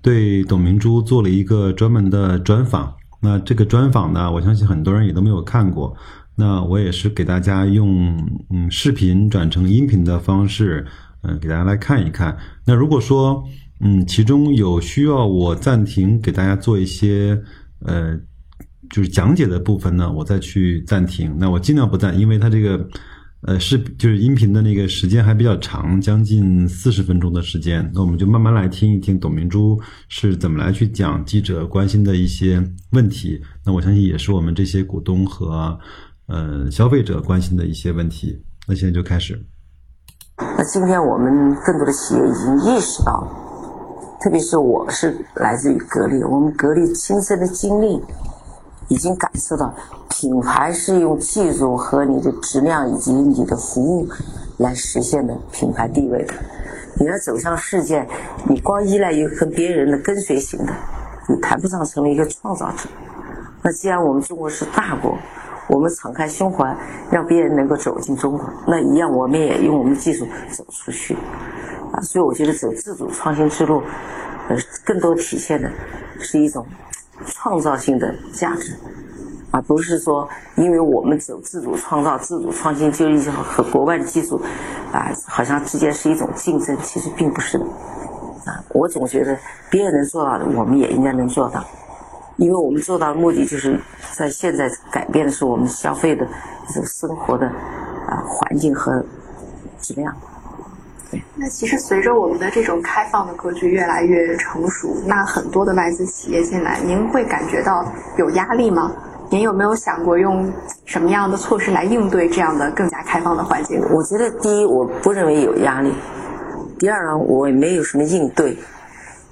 对董明珠做了一个专门的专访。那这个专访呢，我相信很多人也都没有看过。那我也是给大家用嗯视频转成音频的方式，嗯给大家来看一看。那如果说嗯其中有需要我暂停给大家做一些呃就是讲解的部分呢，我再去暂停。那我尽量不暂，因为它这个。呃，是就是音频的那个时间还比较长，将近四十分钟的时间。那我们就慢慢来听一听董明珠是怎么来去讲记者关心的一些问题。那我相信也是我们这些股东和呃消费者关心的一些问题。那现在就开始。那今天我们更多的企业已经意识到，特别是我是来自于格力，我们格力亲身的经历。已经感受到，品牌是用技术和你的质量以及你的服务来实现的品牌地位的。你要走向世界，你光依赖于和别人的跟随型的，你谈不上成为一个创造者。那既然我们中国是大国，我们敞开胸怀，让别人能够走进中国，那一样我们也用我们的技术走出去。啊，所以我觉得走自主创新之路，呃，更多体现的是一种。创造性的价值，而不是说因为我们走自主创造、自主创新，就一直和国外的技术啊，好像之间是一种竞争，其实并不是的。啊，我总觉得别人能做到的，我们也应该能做到，因为我们做到的目的就是在现在改变的是我们消费的这种生活的啊环境和质量。那其实随着我们的这种开放的格局越来越成熟，那很多的外资企业进来，您会感觉到有压力吗？您有没有想过用什么样的措施来应对这样的更加开放的环境？我觉得第一，我不认为有压力；第二呢，我也没有什么应对。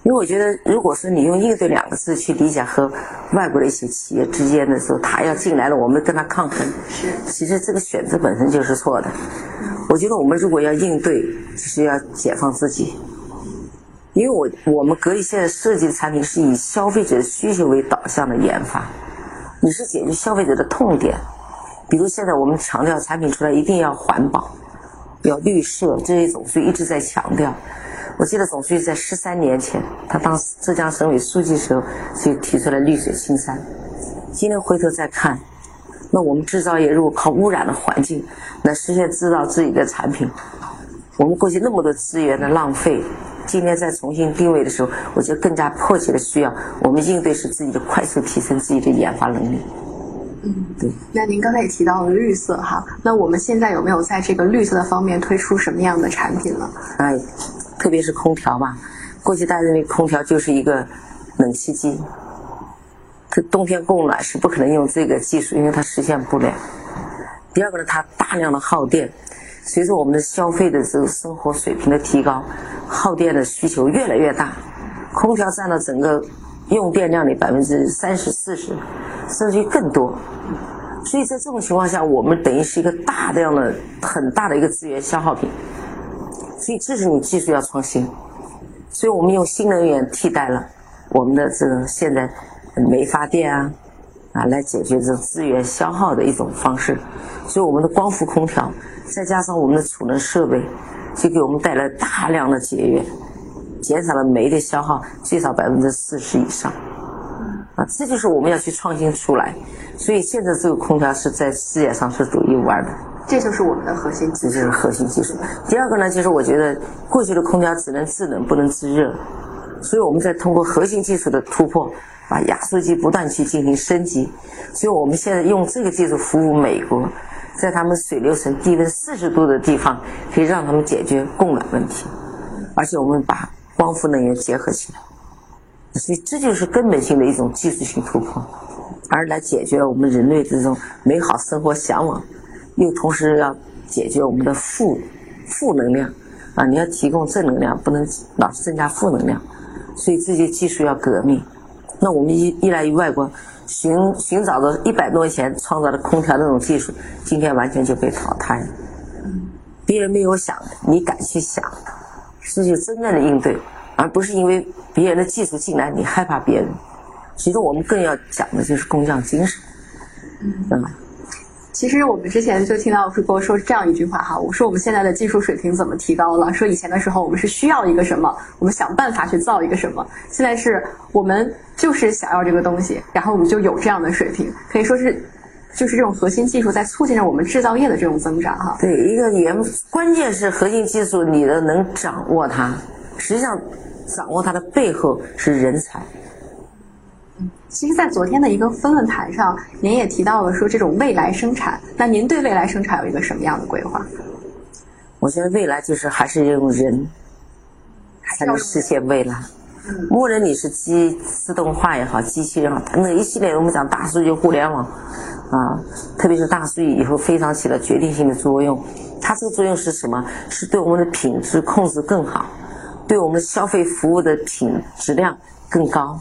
因为我觉得，如果说你用“应对”两个字去理解和外国的一些企业之间的时候，他要进来了，我们跟他抗衡，是其实这个选择本身就是错的。我觉得我们如果要应对，就是要解放自己。因为我我们格力现在设计的产品是以消费者的需求为导向的研发，你是解决消费者的痛点。比如现在我们强调产品出来一定要环保，要绿色，这些总书记一直在强调。我记得总书记在十三年前，他当浙江省委书记时候就提出了绿水青山。今天回头再看，那我们制造业如果靠污染的环境来实现制造自己的产品，我们过去那么多资源的浪费，今天再重新定位的时候，我觉得更加迫切的需要我们应对是自己的快速提升自己的研发能力。嗯，对。那您刚才也提到了绿色哈，那我们现在有没有在这个绿色的方面推出什么样的产品呢？哎。特别是空调吧，过去大家认为空调就是一个冷气机，冬天供暖是不可能用这个技术，因为它实现不了。第二个呢，它大量的耗电，随着我们的消费的这个生活水平的提高，耗电的需求越来越大，空调占了整个用电量的百分之三十四十，甚至于更多。所以在这种情况下，我们等于是一个大量的、很大的一个资源消耗品。所以这是你技术要创新，所以我们用新能源替代了我们的这个现在煤发电啊啊来解决这种资源消耗的一种方式。所以我们的光伏空调再加上我们的储能设备，就给我们带来大量的节约，减少了煤的消耗最少百分之四十以上。啊，这就是我们要去创新出来。所以现在这个空调是在世界上是独一无二的。这就是我们的核心技术。这就是核心技术。第二个呢，就是我觉得过去的空调只能制冷不能制热，所以我们在通过核心技术的突破，把压缩机不断去进行升级。所以我们现在用这个技术服务美国，在他们水流层低温四十度的地方，可以让他们解决供暖问题。而且我们把光伏能源结合起来，所以这就是根本性的一种技术性突破，而来解决我们人类这种美好生活向往。又同时要解决我们的负负能量啊！你要提供正能量，不能老是增加负能量。所以这些技术要革命。那我们依依赖于外国，寻寻找的一百多年前创造的空调那种技术，今天完全就被淘汰了。别人没有想，你敢去想，这就真正的应对，而不是因为别人的技术进来你害怕别人。其实我们更要讲的就是工匠精神，嗯。其实我们之前就听到主播说这样一句话哈，我说我们现在的技术水平怎么提高了？说以前的时候我们是需要一个什么，我们想办法去造一个什么，现在是我们就是想要这个东西，然后我们就有这样的水平，可以说是就是这种核心技术在促进着我们制造业的这种增长哈。对，一个原关键是核心技术你的能掌握它，实际上掌握它的背后是人才。其实，在昨天的一个分论坛上，您也提到了说这种未来生产。那您对未来生产有一个什么样的规划？我觉得未来就是还是用人才能实现未来。默认你是机自动化也好，机器人好，那一系列我们讲大数据互联网啊，特别是大数据以后非常起了决定性的作用。它这个作用是什么？是对我们的品质控制更好，对我们消费服务的品质量更高。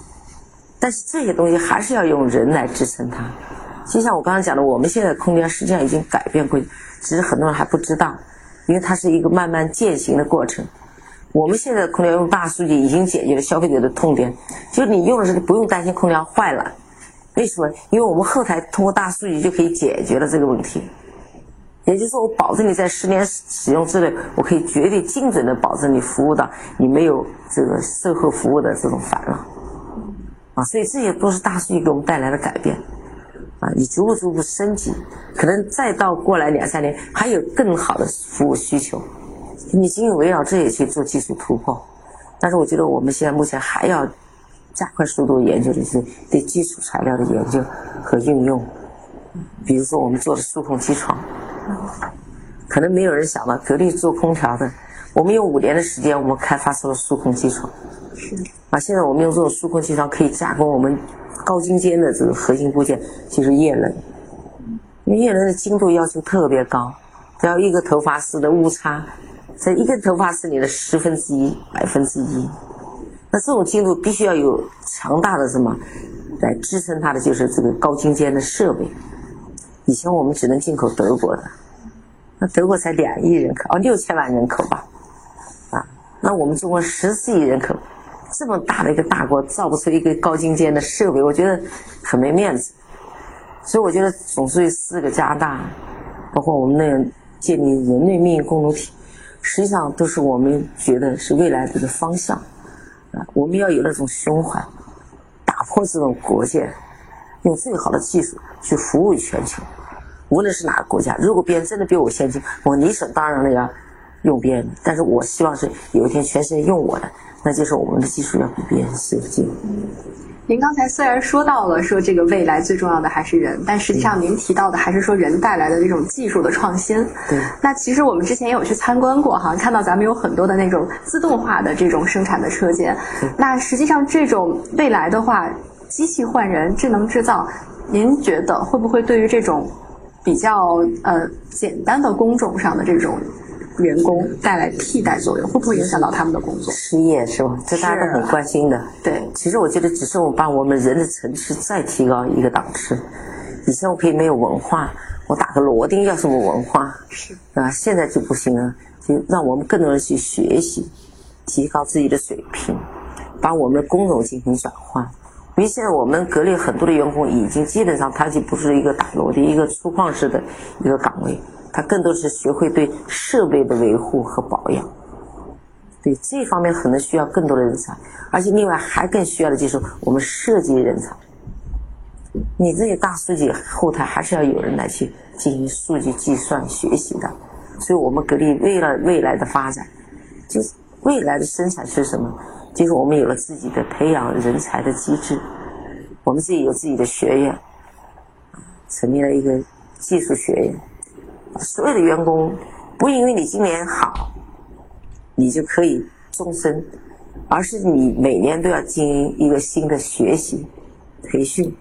但是这些东西还是要用人来支撑它，就像我刚刚讲的，我们现在空调实际上已经改变过，只是很多人还不知道，因为它是一个慢慢践行的过程。我们现在空调用大数据已经解决了消费者的痛点，就是你用的时候不用担心空调坏了，为什么？因为我们后台通过大数据就可以解决了这个问题，也就是说，我保证你在十年使用之内，我可以绝对精准的保证你服务到你没有这个售后服务的这种烦恼。啊，所以这些都是大数据给我们带来的改变，啊，你逐步逐步升级，可能再到过来两三年，还有更好的服务需求，你仅仅围绕这些去做技术突破。但是我觉得我们现在目前还要加快速度研究的是对基础材料的研究和运用，比如说我们做的数控机床，可能没有人想到格力做空调的，我们用五年的时间，我们开发出了数控机床。是。啊，现在我们用这种数控机床可以加工我们高精尖的这个核心部件，就是液冷。因为液冷的精度要求特别高，只要一个头发丝的误差，在一根头发丝里的十分之一、百分之一。那这种精度必须要有强大的什么来支撑它的，就是这个高精尖的设备。以前我们只能进口德国的，那德国才两亿人口，哦，六千万人口吧，啊，那我们中国十四亿人口。这么大的一个大国造不出一个高精尖的设备，我觉得很没面子。所以我觉得总书记四个加大，包括我们那样建立人类命运共同体，实际上都是我们觉得是未来这个方向。啊，我们要有那种胸怀，打破这种国界，用最好的技术去服务于全球。无论是哪个国家，如果别人真的比我先进，我理所当然的要用别人。但是我希望是有一天全世界用我的。那就是我们的技术要比别人先进。您刚才虽然说到了说这个未来最重要的还是人，但实际上您提到的还是说人带来的这种技术的创新。对。那其实我们之前也有去参观过哈，看到咱们有很多的那种自动化的这种生产的车间。那实际上这种未来的话，机器换人、智能制造，您觉得会不会对于这种比较呃简单的工种上的这种？员工带来替代作用，会不会影响到他们的工作？失业是吧？这大家都很关心的。对，其实我觉得只是我把我们人的层次再提高一个档次。以前我可以没有文化，我打个螺钉要什么文化？是啊，现在就不行了，就让我们更多人去学习，提高自己的水平，把我们的工种进行转换。因为现在我们格力很多的员工已经基本上他就不是一个打螺钉、一个粗犷式的一个岗位。他更多是学会对设备的维护和保养，对这方面可能需要更多的人才，而且另外还更需要的就是我们设计人才。你这些大数据后台还是要有人来去进行数据计算学习的，所以我们格力为了未来的发展，就是未来的生产是什么？就是我们有了自己的培养人才的机制，我们自己有自己的学院，成立了一个技术学院。所有的员工不因为你今年好，你就可以终身，而是你每年都要经营一个新的学习培训，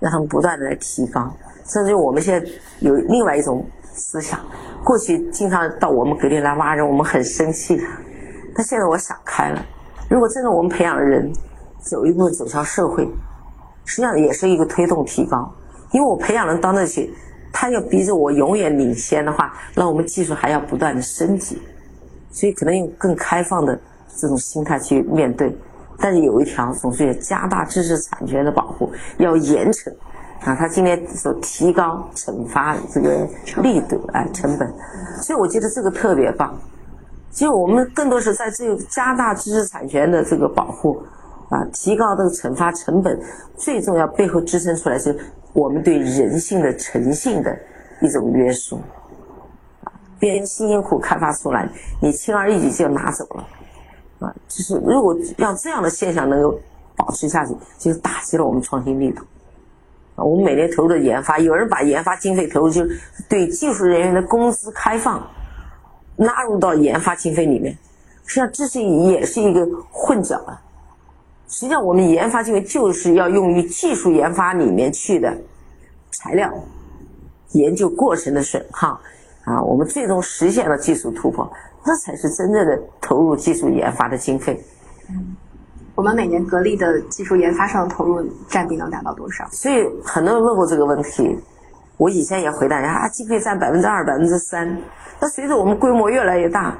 让他们不断的来提高。甚至我们现在有另外一种思想，过去经常到我们格力来挖人，我们很生气的。但现在我想开了，如果真的我们培养人走一步走向社会，实际上也是一个推动提高。因为我培养人到那去，他要逼着我永远领先的话，那我们技术还要不断的升级，所以可能用更开放的这种心态去面对。但是有一条，总是要加大知识产权的保护，要严惩。啊，他今天说提高惩罚这个力度，哎，成本，所以我觉得这个特别棒。其实我们更多是在这个加大知识产权的这个保护，啊，提高这个惩罚成本，最重要背后支撑出来是我们对人性的诚信的一种约束。啊别人辛辛苦苦开发出来，你轻而易举就拿走了，啊，就是如果让这样的现象能够保持下去，就是打击了我们创新力度。啊我们每年投入的研发，有人把研发经费投入，就对技术人员的工资开放纳入到研发经费里面，实际上这是也是一个混淆了。实际上，我们研发经费就是要用于技术研发里面去的材料、研究过程的损耗啊，我们最终实现了技术突破，那才是真正的投入技术研发的经费。嗯。我们每年格力的技术研发上的投入占比能达到多少？所以很多人问过这个问题，我以前也回答人啊，经费占百分之二、百分之三。那随着我们规模越来越大，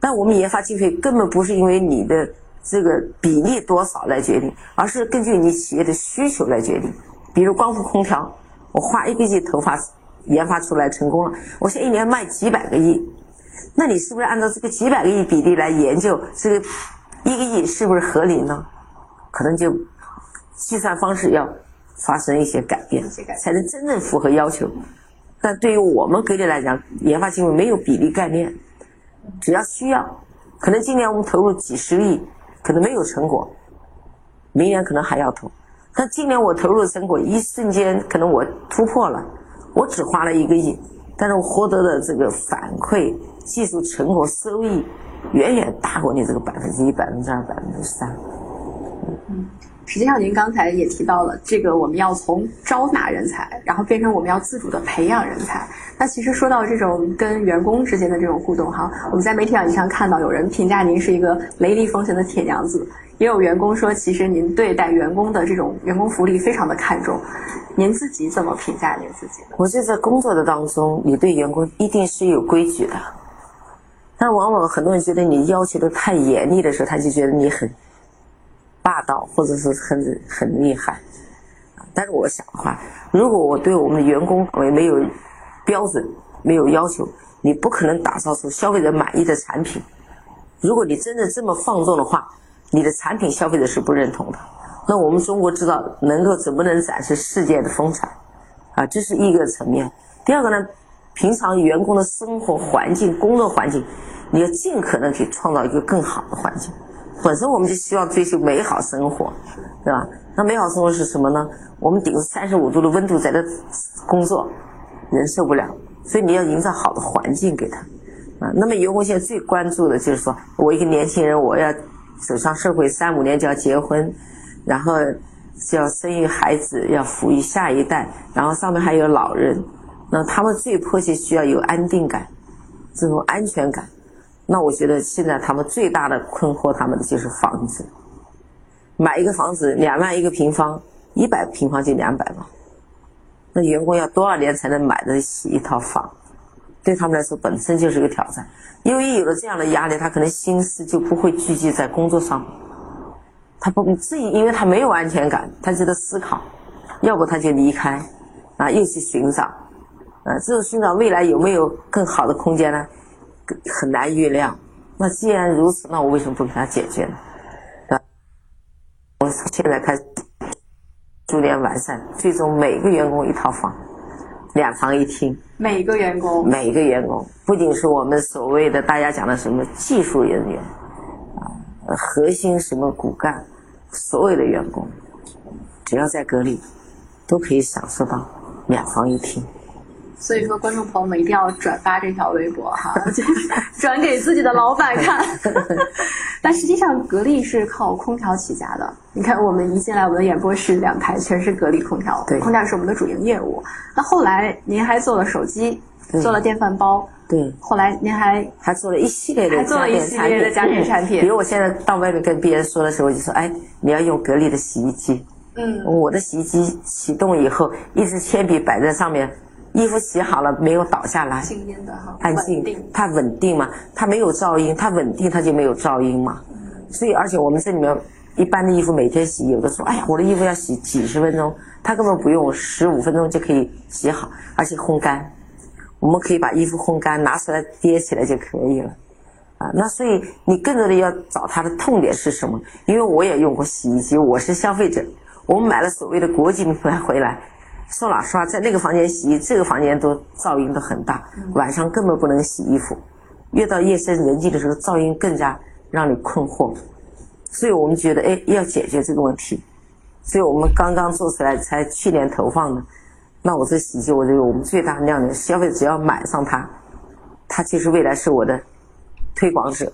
但我们研发经费根本不是因为你的这个比例多少来决定，而是根据你企业的需求来决定。比如光伏空调，我花一个亿投发研发出来成功了，我现在一年卖几百个亿，那你是不是按照这个几百个亿比例来研究这个？一个亿是不是合理呢？可能就计算方式要发生一些改变，才能真正符合要求。但对于我们格力来讲，研发经费没有比例概念，只要需要，可能今年我们投入几十亿，可能没有成果，明年可能还要投。但今年我投入的成果，一瞬间可能我突破了，我只花了一个亿，但是我获得的这个反馈、技术成果、收益。远远大过你这个百分之一、百分之二、百分之三。嗯，实际上您刚才也提到了，这个我们要从招纳人才，然后变成我们要自主的培养人才。那其实说到这种跟员工之间的这种互动哈，我们在媒体上经常看到有人评价您是一个雷厉风行的铁娘子，也有员工说其实您对待员工的这种员工福利非常的看重。您自己怎么评价您自己？我觉得在工作的当中，你对员工一定是有规矩的。但往往很多人觉得你要求的太严厉的时候，他就觉得你很霸道，或者是很很厉害。但是我想的话，如果我对我们的员工也没有标准、没有要求，你不可能打造出消费者满意的产品。如果你真的这么放纵的话，你的产品消费者是不认同的。那我们中国知道能够怎么能展示世界的风采啊？这是一个层面。第二个呢，平常员工的生活环境、工作环境。你要尽可能去创造一个更好的环境。本身我们就希望追求美好生活，对吧？那美好生活是什么呢？我们顶着三十五度的温度在这工作，人受不了。所以你要营造好的环境给他。啊，那么员工现在最关注的就是说，我一个年轻人，我要走上社会，三五年就要结婚，然后就要生育孩子，要抚育下一代，然后上面还有老人，那他们最迫切需要有安定感，这种安全感。那我觉得现在他们最大的困惑，他们的就是房子。买一个房子两万一个平方，一百平方就两百万。那员工要多少年才能买得起一套房？对他们来说本身就是一个挑战。因为有了这样的压力，他可能心思就不会聚集在工作上。他不自己，因为他没有安全感，他就在思考，要不他就离开，啊，又去寻找，啊，这种寻找未来有没有更好的空间呢？很难预料。那既然如此，那我为什么不给他解决呢？啊，我现在开始逐渐完善，最终每个员工一套房，两房一厅。每个员工，每个员工，不仅是我们所谓的大家讲的什么技术人员啊，核心什么骨干，所有的员工，只要在格力，都可以享受到两房一厅。所以说，观众朋友们一定要转发这条微博哈，转给自己的老板看。但实际上，格力是靠空调起家的。你看，我们一进来，我们的演播室两台全是格力空调，对空调是我们的主营业务。那后来您还做了手机，做了电饭煲，对，后来您还还做了一系列的还做了一系列的家电产品。比如我现在到外面跟别人说的时候，我就说：“哎，你要用格力的洗衣机。”嗯，我的洗衣机启动以后，一支铅笔摆在上面，衣服洗好了没有倒下来，静音的哈，安静，它稳定嘛，它没有噪音，它稳定，它就没有噪音嘛。所以，而且我们这里面一般的衣服每天洗，有的说：“哎呀，我的衣服要洗几十分钟。”它根本不用十五分钟就可以洗好，而且烘干。我们可以把衣服烘干，拿出来叠起来就可以了。啊，那所以你更多的要找它的痛点是什么？因为我也用过洗衣机，我是消费者。我们买了所谓的国际品牌回来，说老实话，在那个房间洗，这个房间都噪音都很大，晚上根本不能洗衣服。越到夜深人静的时候，噪音更加让你困惑。所以我们觉得，哎，要解决这个问题。所以我们刚刚做出来，才去年投放的。那我这洗衣机，我觉得我们最大的亮点，消费者只要买上它，它其实未来是我的推广者。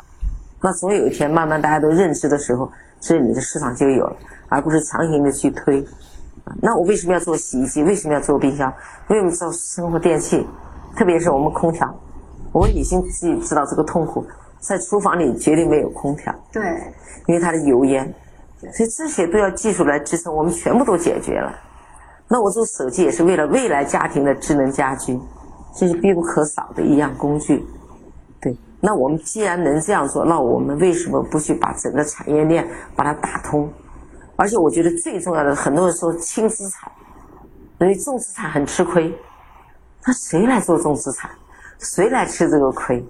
那总有一天，慢慢大家都认知的时候，这你的市场就有了，而不是强行的去推。那我为什么要做洗衣机？为什么要做冰箱？为什么做生活电器？特别是我们空调，我们女性自己知道这个痛苦，在厨房里绝对没有空调。对，因为它的油烟。所以这些都要技术来支撑，我们全部都解决了。那我做手机也是为了未来家庭的智能家居，这是必不可少的一样工具。对，那我们既然能这样做，那我们为什么不去把整个产业链把它打通？而且我觉得最重要的，很多人说轻资产，因为重资产很吃亏。那谁来做重资产？谁来吃这个亏？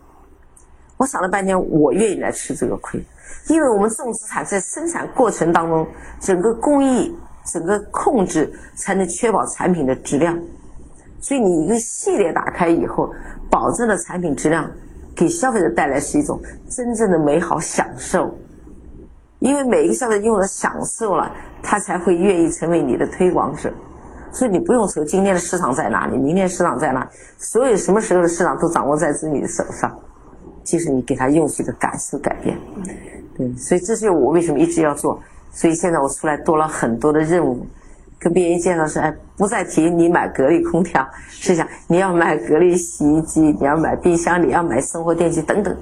我想了半天，我愿意来吃这个亏。因为我们重资产在生产过程当中，整个工艺、整个控制才能确保产品的质量。所以你一个系列打开以后，保证了产品质量，给消费者带来是一种真正的美好享受。因为每一个消费者用了享受了，他才会愿意成为你的推广者。所以你不用愁今天的市场在哪里，明天市场在哪，所有什么时候的市场都掌握在自己的手上，就是你给他用户的感受改变。对，所以这是我为什么一直要做。所以现在我出来多了很多的任务，跟别人介绍是：哎，不再提你买格力空调，是想你要买格力洗衣机，你要买冰箱，你要买生活电器等等。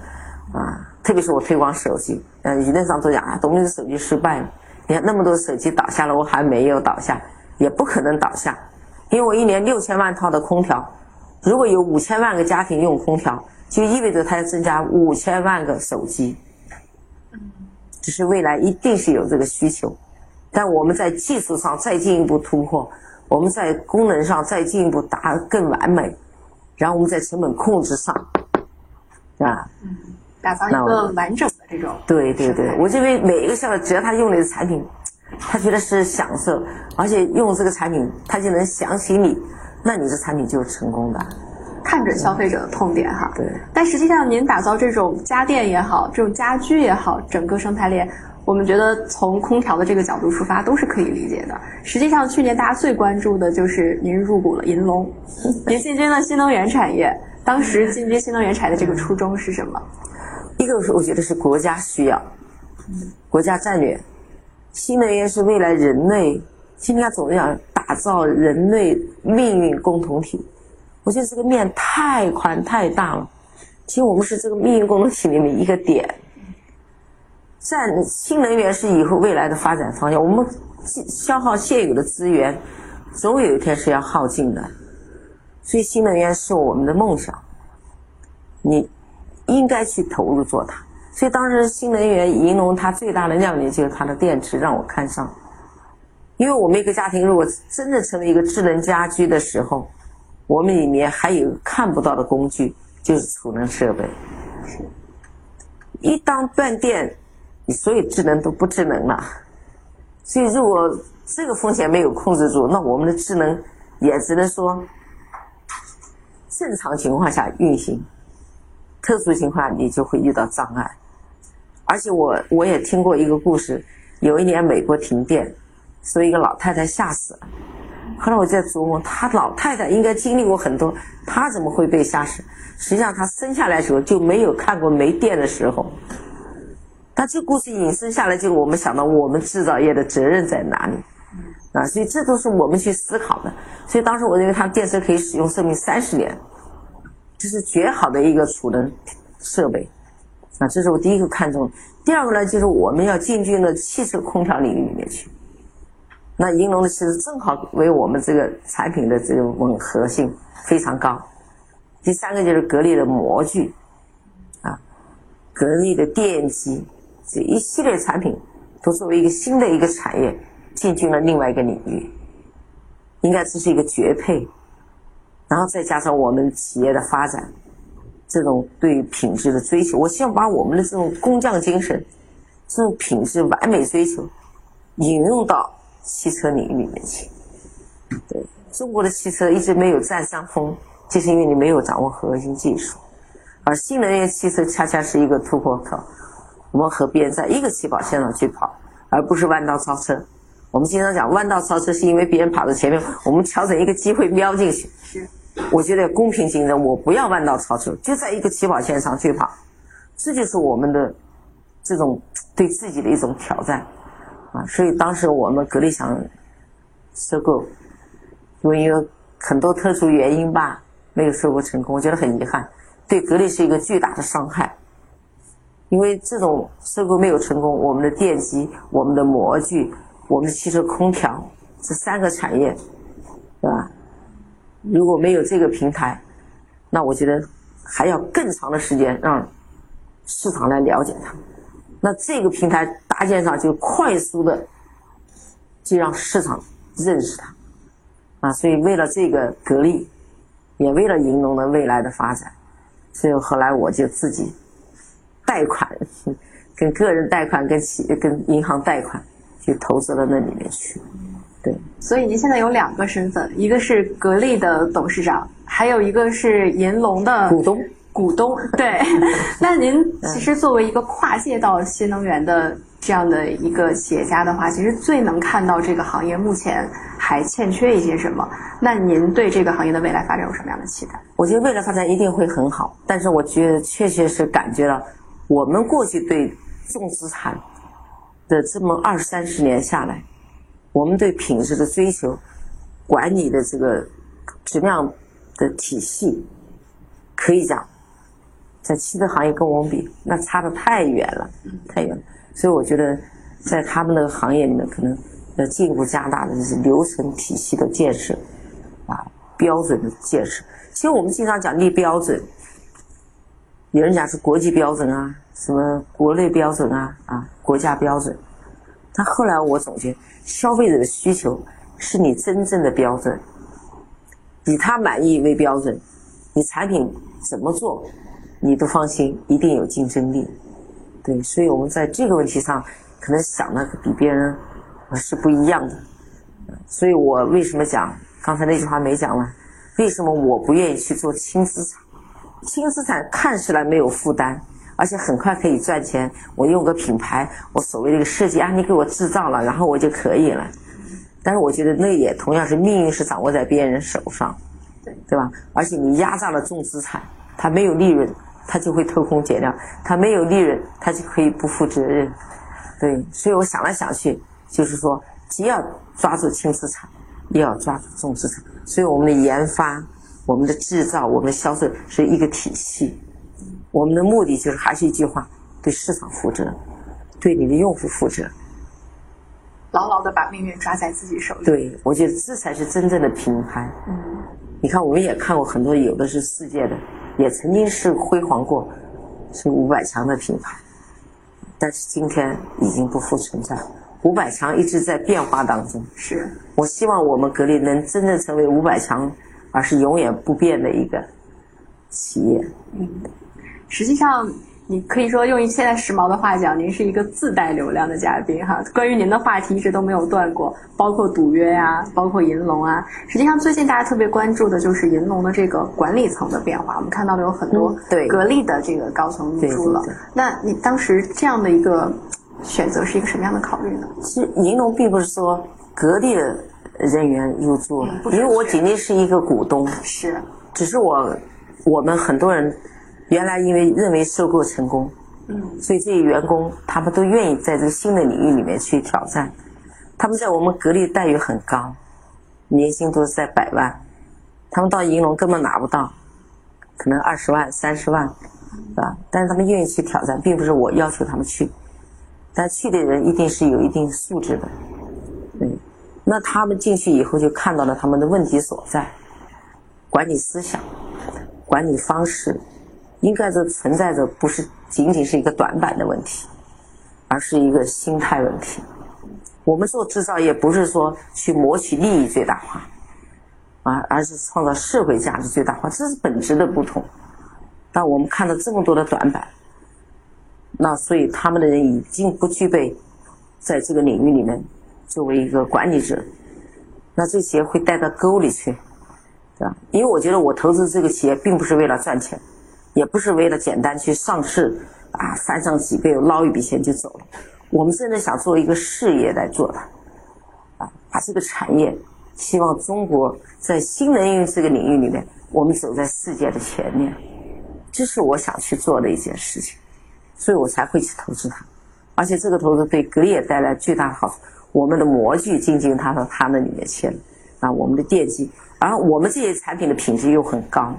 啊，特别是我推广手机，呃，舆论上都讲啊，董明珠手机失败了。你看那么多手机倒下了，我还没有倒下，也不可能倒下，因为我一年六千万套的空调，如果有五千万个家庭用空调，就意味着它要增加五千万个手机。只是未来一定是有这个需求，但我们在技术上再进一步突破，我们在功能上再进一步达更完美，然后我们在成本控制上，啊，嗯，打造一个完整的这种。对对对，我认为每一个消费者只要他用你的产品，他觉得是享受，而且用这个产品他就能想起你，那你这产品就是成功的。看准消费者的痛点哈，对。但实际上，您打造这种家电也好，这种家居也好，整个生态链，我们觉得从空调的这个角度出发都是可以理解的。实际上，去年大家最关注的就是您入股了银龙，您进军了新能源产业。当时进军新能源产业的这个初衷是什么？一个是我觉得是国家需要，国家战略，新能源是未来人类，今天总讲打造人类命运共同体。我觉得这个面太宽太大了，其实我们是这个命运共同体里面一个点。占新能源是以后未来的发展方向，我们消耗现有的资源，总有一天是要耗尽的，所以新能源是我们的梦想，你应该去投入做它。所以当时新能源银龙它最大的亮点就是它的电池让我看上，因为我们一个家庭如果真的成为一个智能家居的时候。我们里面还有看不到的工具，就是储能设备。一当断电，你所有智能都不智能了。所以，如果这个风险没有控制住，那我们的智能也只能说正常情况下运行，特殊情况你就会遇到障碍。而且，我我也听过一个故事，有一年美国停电，所以一个老太太吓死了。后来我在琢磨，她老太太应该经历过很多，她怎么会被吓死？实际上，她生下来的时候就没有看过没电的时候。但这故事引申下来，就我们想到我们制造业的责任在哪里？啊，所以这都是我们去思考的。所以当时我认为，它电池可以使用寿命三十年，这是绝好的一个储能设备，啊，这是我第一个看中。第二个呢，就是我们要进军的汽车空调领域里面去。那银龙的其实正好为我们这个产品的这个吻合性非常高。第三个就是格力的模具，啊，格力的电机这一系列产品都作为一个新的一个产业进军了另外一个领域，应该这是一个绝配。然后再加上我们企业的发展，这种对品质的追求，我希望把我们的这种工匠精神、这种品质完美追求引用到汽车领域里面去。对中国的汽车一直没有占上风，就是因为你没有掌握核心技术，而新能源汽车恰恰是一个突破口。我们和别人在一个起跑线上去跑，而不是弯道超车。我们经常讲弯道超车，是因为别人跑在前面，我们调整一个机会瞄进去。是我觉得公平竞争，我不要弯道超车，就在一个起跑线上去跑，这就是我们的这种对自己的一种挑战啊！所以当时我们格力想收购，因为有很多特殊原因吧，没有收购成功，我觉得很遗憾，对格力是一个巨大的伤害。因为这种收购没有成功，我们的电机、我们的模具、我们的汽车空调这三个产业，对吧？如果没有这个平台，那我觉得还要更长的时间让市场来了解它。那这个平台搭建上就快速的就让市场认识它啊！所以为了这个格力，也为了银龙的未来的发展，所以后来我就自己贷款，跟个人贷款、跟企业、跟银行贷款，去投资到那里面去。对，所以您现在有两个身份，一个是格力的董事长，还有一个是银龙的股东。股东对，那您其实作为一个跨界到新能源的这样的一个企业家的话，其实最能看到这个行业目前还欠缺一些什么。那您对这个行业的未来发展有什么样的期待？我觉得未来发展一定会很好，但是我觉得确确实感觉到，我们过去对重资产的这么二三十年下来。我们对品质的追求，管理的这个质量的体系，可以讲，在汽车行业跟我们比，那差的太远了，太远了。所以我觉得，在他们那个行业里面，可能要进一步加大的就是流程体系的建设，啊，标准的建设。其实我们经常讲立标准，有人讲是国际标准啊，什么国内标准啊，啊，国家标准。但后来我总结。消费者的需求是你真正的标准，以他满意为标准，你产品怎么做，你都放心，一定有竞争力。对，所以我们在这个问题上可能想的比别人是不一样的。所以我为什么讲刚才那句话没讲完？为什么我不愿意去做轻资产？轻资产看起来没有负担。而且很快可以赚钱。我用个品牌，我所谓的一个设计啊，你给我制造了，然后我就可以了。但是我觉得那也同样是命运是掌握在别人手上，对吧？而且你压榨了重资产，他没有利润，他就会偷工减料；他没有利润，他就可以不负责任。对，所以我想来想去，就是说，既要抓住轻资产，也要抓住重资产。所以我们的研发、我们的制造、我们的销售是一个体系。我们的目的就是还是一句话：对市场负责，对你的用户负责，牢牢的把命运抓在自己手里。对，我觉得这才是真正的品牌。嗯，你看，我们也看过很多，有的是世界的，也曾经是辉煌过，是五百强的品牌，但是今天已经不复存在。五百强一直在变化当中。是，我希望我们格力能真正成为五百强，而是永远不变的一个企业。嗯。实际上，你可以说用现在时髦的话讲，您是一个自带流量的嘉宾哈。关于您的话题一直都没有断过，包括赌约呀，包括银龙啊。实际上，最近大家特别关注的就是银龙的这个管理层的变化。我们看到了有很多对格力的这个高层入驻了。那你当时这样的一个选择是一个什么样的考虑呢？其实银龙并不是说格力的人员入驻了，因为我仅仅是一个股东，是，只是我我们很多人。原来因为认为收购成功，嗯，所以这些员工他们都愿意在这个新的领域里面去挑战。他们在我们格力待遇很高，年薪都是在百万，他们到银龙根本拿不到。可能二十万、三十万，是吧？但是他们愿意去挑战，并不是我要求他们去，但去的人一定是有一定素质的，对。那他们进去以后就看到了他们的问题所在，管理思想、管理方式，应该是存在着不是仅仅是一个短板的问题，而是一个心态问题。我们做制造业不是说去谋取利益最大化。啊而是创造社会价值最大化，这是本质的不同。但我们看到这么多的短板，那所以他们的人已经不具备在这个领域里面作为一个管理者，那这些会带到沟里去，对吧？因为我觉得我投资这个企业并不是为了赚钱，也不是为了简单去上市啊翻上几倍捞一笔钱就走了。我们真的想做一个事业来做它，啊，把这个产业。希望中国在新能源这个领域里面，我们走在世界的前面，这是我想去做的一件事情，所以我才会去投资它。而且这个投资对格力也带来巨大好处。我们的模具进进它到它那里面去了，啊，我们的电机，而我们这些产品的品质又很高，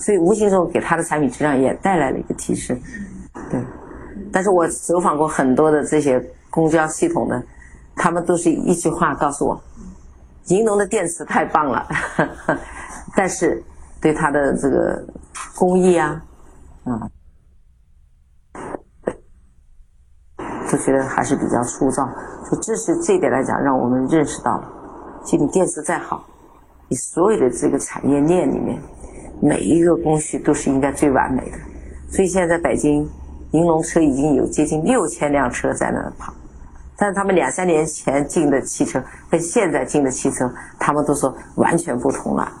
所以无形中给他的产品质量也带来了一个提升。对，但是我走访过很多的这些公交系统的，他们都是一句话告诉我。银龙的电池太棒了，但是对它的这个工艺啊，啊，就觉得还是比较粗糙。就这是这一点来讲，让我们认识到了，就你电池再好，你所有的这个产业链里面，每一个工序都是应该最完美的。所以现在在北京，银龙车已经有接近六千辆车在那跑。但是他们两三年前进的汽车跟现在进的汽车，他们都说完全不同了。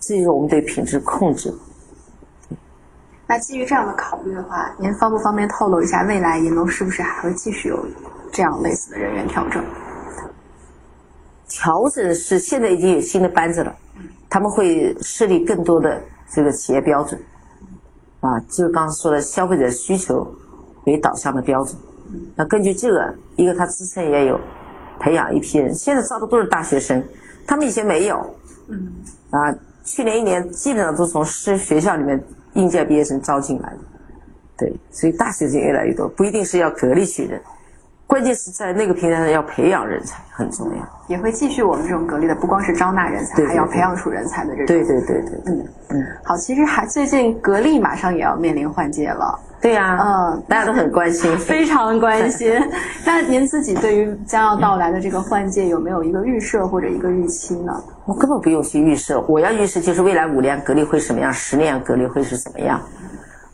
这就是我们对品质控制。那基于这样的考虑的话，您方不方便透露一下，未来银龙是不是还会继续有这样类似的人员调整？调整是现在已经有新的班子了，他们会设立更多的这个企业标准，啊，就是刚刚说的消费者需求为导向的标准。那根据这个，一个他自身也有培养一批人，现在招的都是大学生，他们以前没有，嗯，啊，去年一年基本上都从师学校里面应届毕业生招进来的，对，所以大学生越来越多，不一定是要格力取人，关键是在那个平台上要培养人才很重要，也会继续我们这种格力的，不光是招纳人才，还要培养出人才的这种，对对对对，嗯嗯，好，其实还最近格力马上也要面临换届了。对呀，嗯，大家都很关心，非常关心。那您自己对于将要到来的这个换届有没有一个预设或者一个预期呢？我根本不用去预设，我要预设就是未来五年格力会什么样，十年格力会是什么样。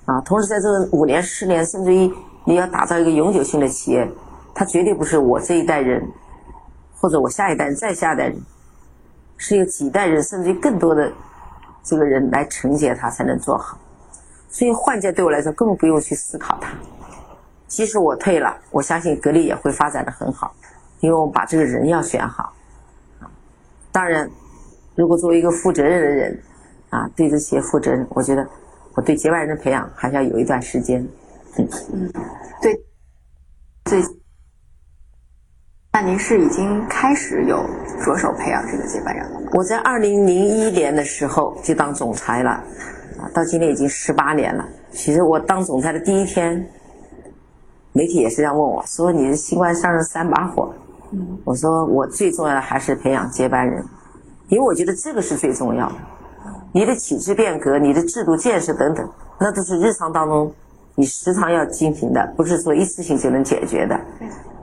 啊，同时在这五年、十年，甚至于你要打造一个永久性的企业，他绝对不是我这一代人，或者我下一代、再下一代人，是有几代人，甚至于更多的这个人来承接他，才能做好。所以换届对我来说根本不用去思考它。即使我退了，我相信格力也会发展的很好，因为我们把这个人要选好。当然，如果作为一个负责任的人，啊，对这企业负责任，我觉得我对接班人的培养还是要有一段时间。嗯嗯，对，对。那您是已经开始有着手培养这个接班人了吗？我在二零零一年的时候就当总裁了。啊，到今年已经十八年了。其实我当总裁的第一天，媒体也是这样问我说：“你是新官上任三把火。”我说：“我最重要的还是培养接班人，因为我觉得这个是最重要的。你的体制变革、你的制度建设等等，那都是日常当中你时常要进行的，不是说一次性就能解决的。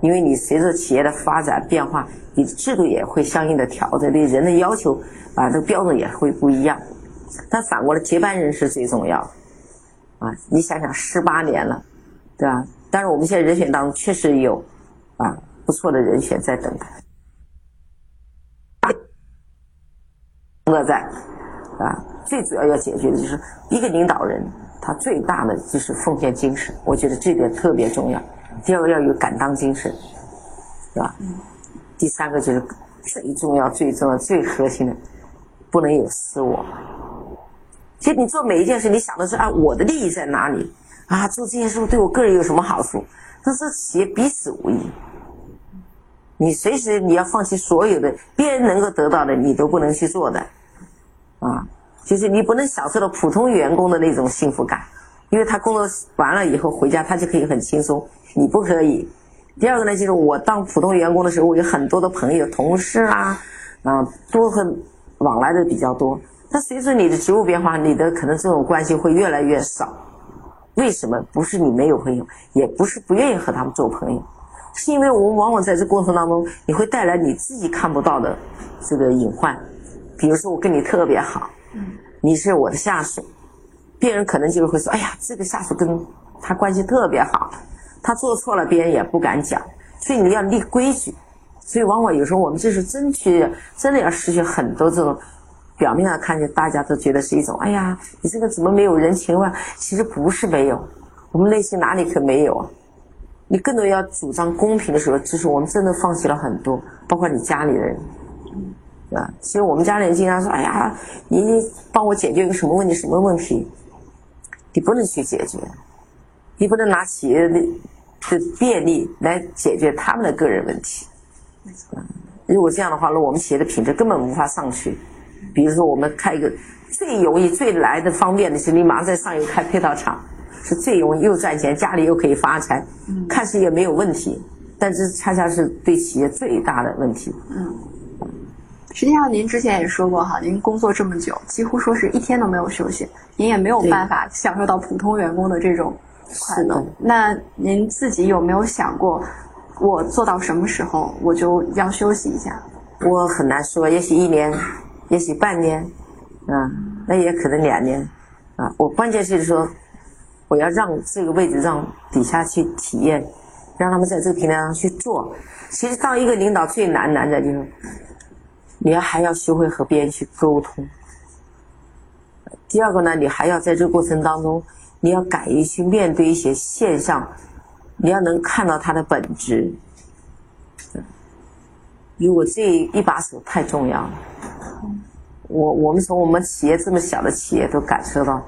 因为你随着企业的发展变化，你的制度也会相应的调整，对人的要求啊，这个标准也会不一样。”但反过来，接班人是最重要的啊！你想想，十八年了，对吧？但是我们现在人选当中确实有啊不错的人选在等待。乐在啊，最主要要解决的就是一个领导人他最大的就是奉献精神，我觉得这点特别重要。第二个要有敢当精神，是吧？第三个就是最重要、最重要、最核心的，不能有私我。其实你做每一件事，你想的是啊，我的利益在哪里？啊，做这件事对我个人有什么好处？但是企业彼此无益。你随时你要放弃所有的别人能够得到的，你都不能去做的，啊，就是你不能享受到普通员工的那种幸福感，因为他工作完了以后回家他就可以很轻松，你不可以。第二个呢，就是我当普通员工的时候，我有很多的朋友、同事啊，啊，都很往来的比较多。但随着你的职务变化，你的可能这种关系会越来越少。为什么？不是你没有朋友，也不是不愿意和他们做朋友，是因为我们往往在这过程当中，你会带来你自己看不到的这个隐患。比如说，我跟你特别好。你是我的下属，别人可能就是会说：“哎呀，这个下属跟他关系特别好，他做错了别人也不敢讲。”所以你要立规矩。所以往往有时候我们就是争取，真的要失去很多这种表面上看见大家都觉得是一种：“哎呀，你这个怎么没有人情味？”其实不是没有，我们内心哪里可没有啊？你更多要主张公平的时候，就是我们真的放弃了很多，包括你家里人。啊，其实我们家里人经常说：“哎呀，你帮我解决一个什么问题？什么问题？你不能去解决，你不能拿企业的的便利来解决他们的个人问题。如果这样的话，那我们企业的品质根本无法上去。比如说，我们开一个最容易、最来的方便的是，你马上在上游开配套厂，是最容易又赚钱，家里又可以发财，看似也没有问题，但这恰恰是对企业最大的问题。”嗯。实际上，您之前也说过哈，您工作这么久，几乎说是一天都没有休息，您也没有办法享受到普通员工的这种快乐。那您自己有没有想过，我做到什么时候我就要休息一下？我很难说，也许一年，也许半年，啊，那也可能两年，啊，我关键是说，我要让这个位置让底下去体验，让他们在这个平台上去做。其实当一个领导最难难的就是。你要还要学会和别人去沟通。第二个呢，你还要在这个过程当中，你要敢于去面对一些现象，你要能看到它的本质。如果这一把手太重要了，我我们从我们企业这么小的企业都感受到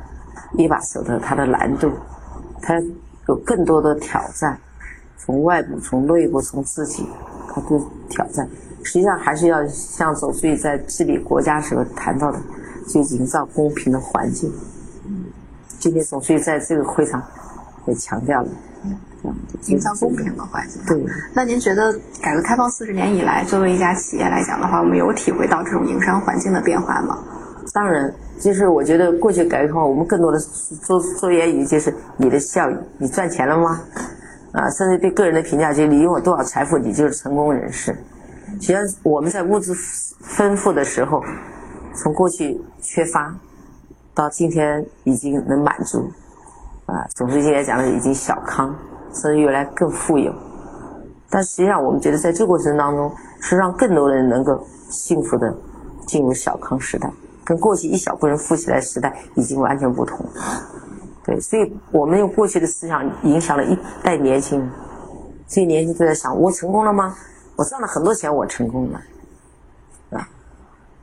一把手的它的难度，它有更多的挑战，从外部、从内部、从自己，它都挑战。实际上还是要像总书记在治理国家时候谈到的，就营造公平的环境。今天总书记在这个会上也强调了，营造公平的环境。对。那您觉得改革开放四十年以来，作为一家企业来讲的话，我们有体会到这种营商环境的变化吗？当然，就是我觉得过去改革开放，我们更多的做做言语就是你的效益，你赚钱了吗？啊，甚至对个人的评价就是你拥有多少财富，你就是成功人士。实际上，我们在物质丰富的时候，从过去缺乏，到今天已经能满足，啊，总书记也讲了，已经小康，甚至越来更富有。但实际上，我们觉得在这过程当中，是让更多人能够幸福的进入小康时代，跟过去一小部分人富起来时代已经完全不同。对，所以我们用过去的思想影响了一代年轻人，这些年轻人都在想：我成功了吗？我赚了很多钱，我成功了，啊，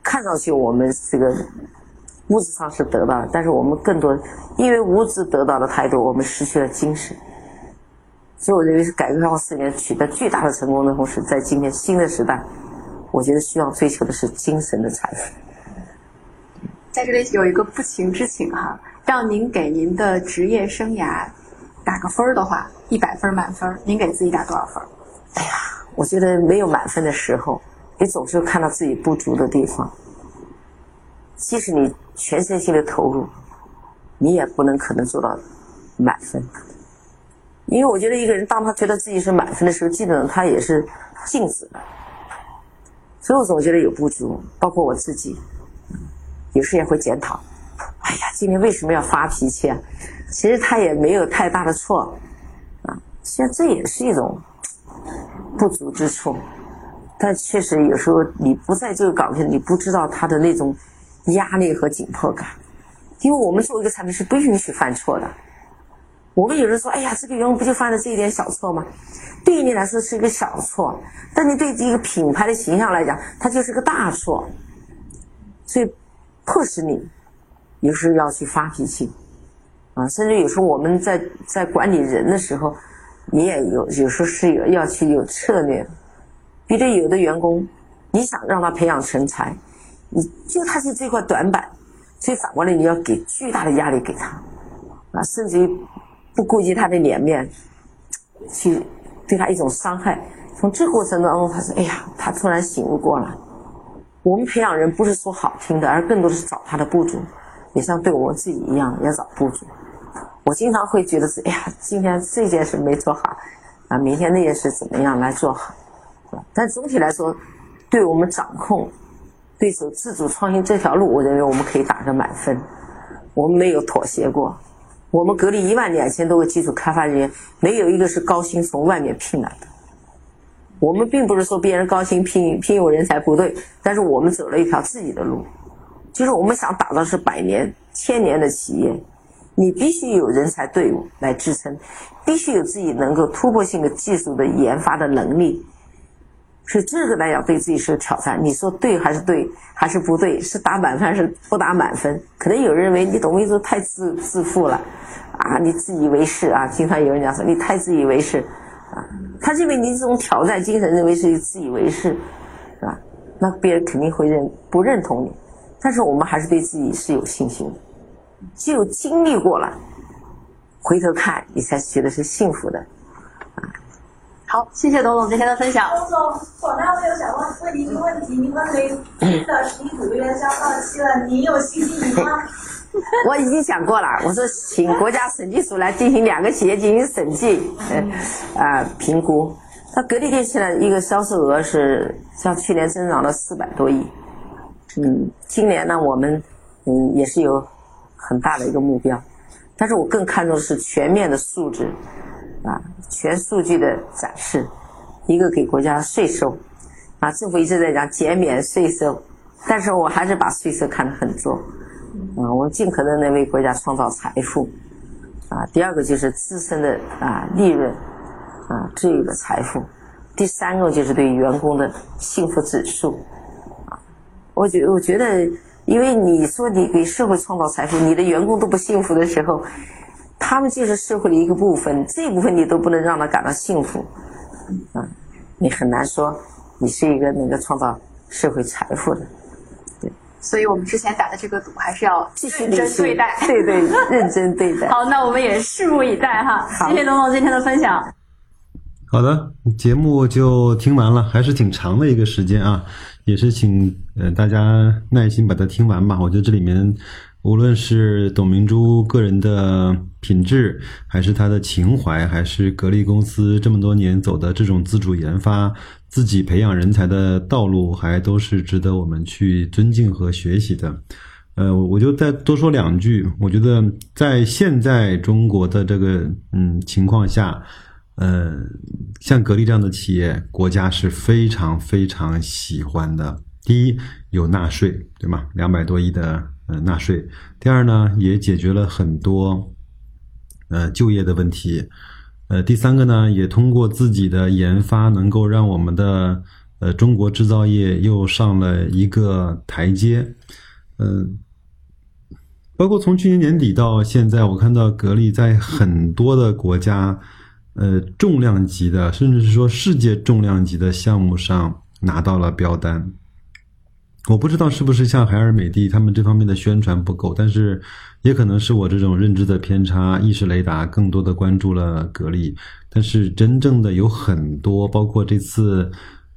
看上去我们这个物质上是得到了，但是我们更多因为物质得到的太多，我们失去了精神。所以我认为是改革开放四年取得巨大的成功的同时，在今天新的时代，我觉得需要追求的是精神的财富。在这里有一个不情之请哈，让您给您的职业生涯打个分儿的话，一百分满分，您给自己打多少分？哎呀。我觉得没有满分的时候，你总是看到自己不足的地方。即使你全身心的投入，你也不能可能做到满分。因为我觉得一个人当他觉得自己是满分的时候，基本上他也是静止的。所以我总觉得有不足，包括我自己，有时也会检讨。哎呀，今天为什么要发脾气啊？其实他也没有太大的错，啊，其实这也是一种。不足之处，但确实有时候你不在这个岗位，你不知道他的那种压力和紧迫感。因为我们做一个产品是不允许犯错的。我们有人说：“哎呀，这个员工不就犯了这一点小错吗？”对于你来说是一个小错，但你对一个品牌的形象来讲，它就是个大错。所以迫使你有时候要去发脾气啊，甚至有时候我们在在管理人的时候。你也有有时候是有要去有策略，比如有的员工，你想让他培养成才，你就他是这块短板，所以反过来你要给巨大的压力给他，啊，甚至于不顾及他的脸面，去对他一种伤害。从这过程当中，他说：“哎呀，他突然醒悟过来。我们培养人不是说好听的，而更多的是找他的不足，也像对我们自己一样，要找不足。我经常会觉得是：哎呀，今天这件事没做好，啊，明天那件事怎么样来做好？但总体来说，对我们掌控。”对走自主创新这条路，我认为我们可以打个满分。我们没有妥协过。我们格力一万两千多个基础开发人员，没有一个是高薪从外面聘来的。我们并不是说别人高薪聘聘用人才不对，但是我们走了一条自己的路，就是我们想打造是百年、千年的企业，你必须有人才队伍来支撑，必须有自己能够突破性的技术的研发的能力。所以这个来讲，对自己是个挑战。你说对还是对，还是不对？是打满分还是不打满分？可能有人认为你董明珠太自自负了，啊，你自以为是啊。经常有人讲说你太自以为是，啊，他认为你这种挑战精神，认为是自以为是，是吧？那别人肯定会认不认同你。但是我们还是对自己是有信心的，只有经历过了，回头看你才觉得是幸福的。好，谢谢董总今天的分享。董总，广大网友想问问您一个问题：您问雷的十一组员销到期了，您有新经营吗？我已经想过了，我说请国家审计署来进行两个企业进行审计，呃啊评估。它格力电器呢，一个销售额是像去年增长了四百多亿，嗯，今年呢我们嗯也是有很大的一个目标，但是我更看重的是全面的素质。啊，全数据的展示，一个给国家税收，啊，政府一直在讲减免税收，但是我还是把税收看得很重，啊，我们尽可能的为国家创造财富，啊，第二个就是自身的啊利润，啊这个财富，第三个就是对员工的幸福指数，啊，我觉我觉得，因为你说你给社会创造财富，你的员工都不幸福的时候。他们就是社会的一个部分，这部分你都不能让他感到幸福，啊，你很难说你是一个能够创造社会财富的，对。所以我们之前打的这个赌还是要继续认真对待，对对，认真对待。好，那我们也拭目以待哈。谢谢董总今天的分享。好的，节目就听完了，还是挺长的一个时间啊，也是请呃大家耐心把它听完吧。我觉得这里面。无论是董明珠个人的品质，还是她的情怀，还是格力公司这么多年走的这种自主研发、自己培养人才的道路，还都是值得我们去尊敬和学习的。呃，我就再多说两句。我觉得在现在中国的这个嗯情况下，呃，像格力这样的企业，国家是非常非常喜欢的。第一，有纳税，对吗？两百多亿的。呃，纳税。第二呢，也解决了很多呃就业的问题。呃，第三个呢，也通过自己的研发，能够让我们的呃中国制造业又上了一个台阶。嗯，包括从去年年底到现在，我看到格力在很多的国家，呃，重量级的，甚至是说世界重量级的项目上拿到了标单。我不知道是不是像海尔、美的他们这方面的宣传不够，但是也可能是我这种认知的偏差。意识雷达更多的关注了格力，但是真正的有很多，包括这次，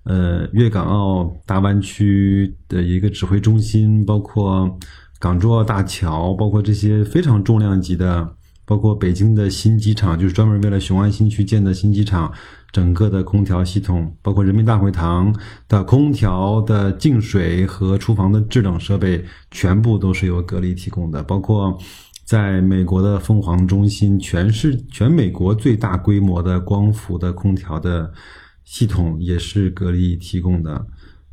呃，粤港澳大湾区的一个指挥中心，包括港珠澳大桥，包括这些非常重量级的。包括北京的新机场，就是专门为了雄安新区建的新机场，整个的空调系统，包括人民大会堂的空调的净水和厨房的制冷设备，全部都是由格力提供的。包括在美国的凤凰中心，全是全美国最大规模的光伏的空调的系统，也是格力提供的。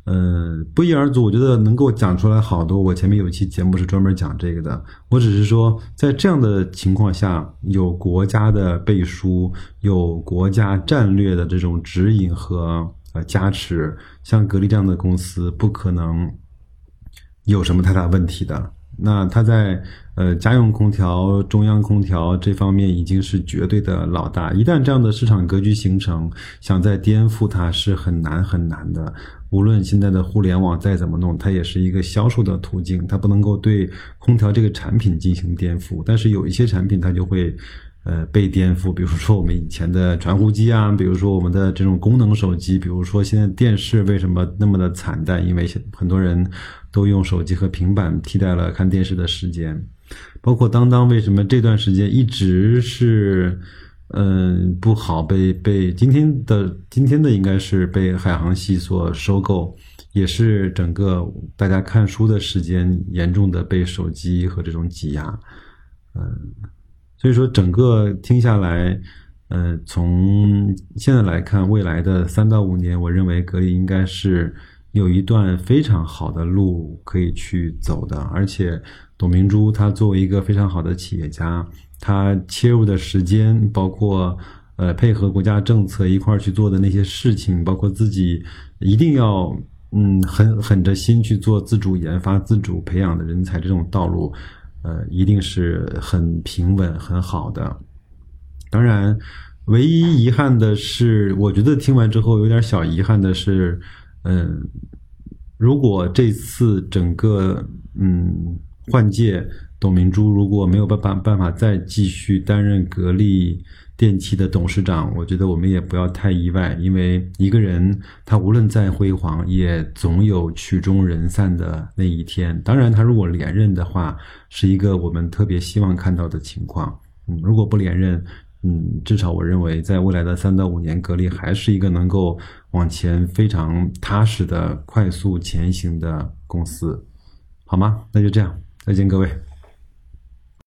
嗯，不一而足，我觉得能够讲出来好多。我前面有期节目是专门讲这个的。我只是说，在这样的情况下，有国家的背书，有国家战略的这种指引和呃加持，像格力这样的公司，不可能有什么太大问题的。那它在呃家用空调、中央空调这方面已经是绝对的老大。一旦这样的市场格局形成，想再颠覆它是很难很难的。无论现在的互联网再怎么弄，它也是一个销售的途径，它不能够对空调这个产品进行颠覆。但是有一些产品它就会。呃，被颠覆，比如说我们以前的传呼机啊，比如说我们的这种功能手机，比如说现在电视为什么那么的惨淡？因为很多人都用手机和平板替代了看电视的时间。包括当当为什么这段时间一直是嗯不好，被被今天的今天的应该是被海航系所收购，也是整个大家看书的时间严重的被手机和这种挤压，嗯。所以说，整个听下来，呃，从现在来看，未来的三到五年，我认为格力应该是有一段非常好的路可以去走的。而且，董明珠她作为一个非常好的企业家，她切入的时间，包括呃配合国家政策一块儿去做的那些事情，包括自己一定要嗯狠狠着心去做自主研发、自主培养的人才这种道路。呃，一定是很平稳、很好的。当然，唯一遗憾的是，我觉得听完之后有点小遗憾的是，嗯，如果这次整个嗯换届，董明珠如果没有办法办法再继续担任格力。电器的董事长，我觉得我们也不要太意外，因为一个人他无论再辉煌，也总有曲终人散的那一天。当然，他如果连任的话，是一个我们特别希望看到的情况。嗯，如果不连任，嗯，至少我认为在未来的三到五年，格力还是一个能够往前非常踏实的、快速前行的公司，好吗？那就这样，再见各位。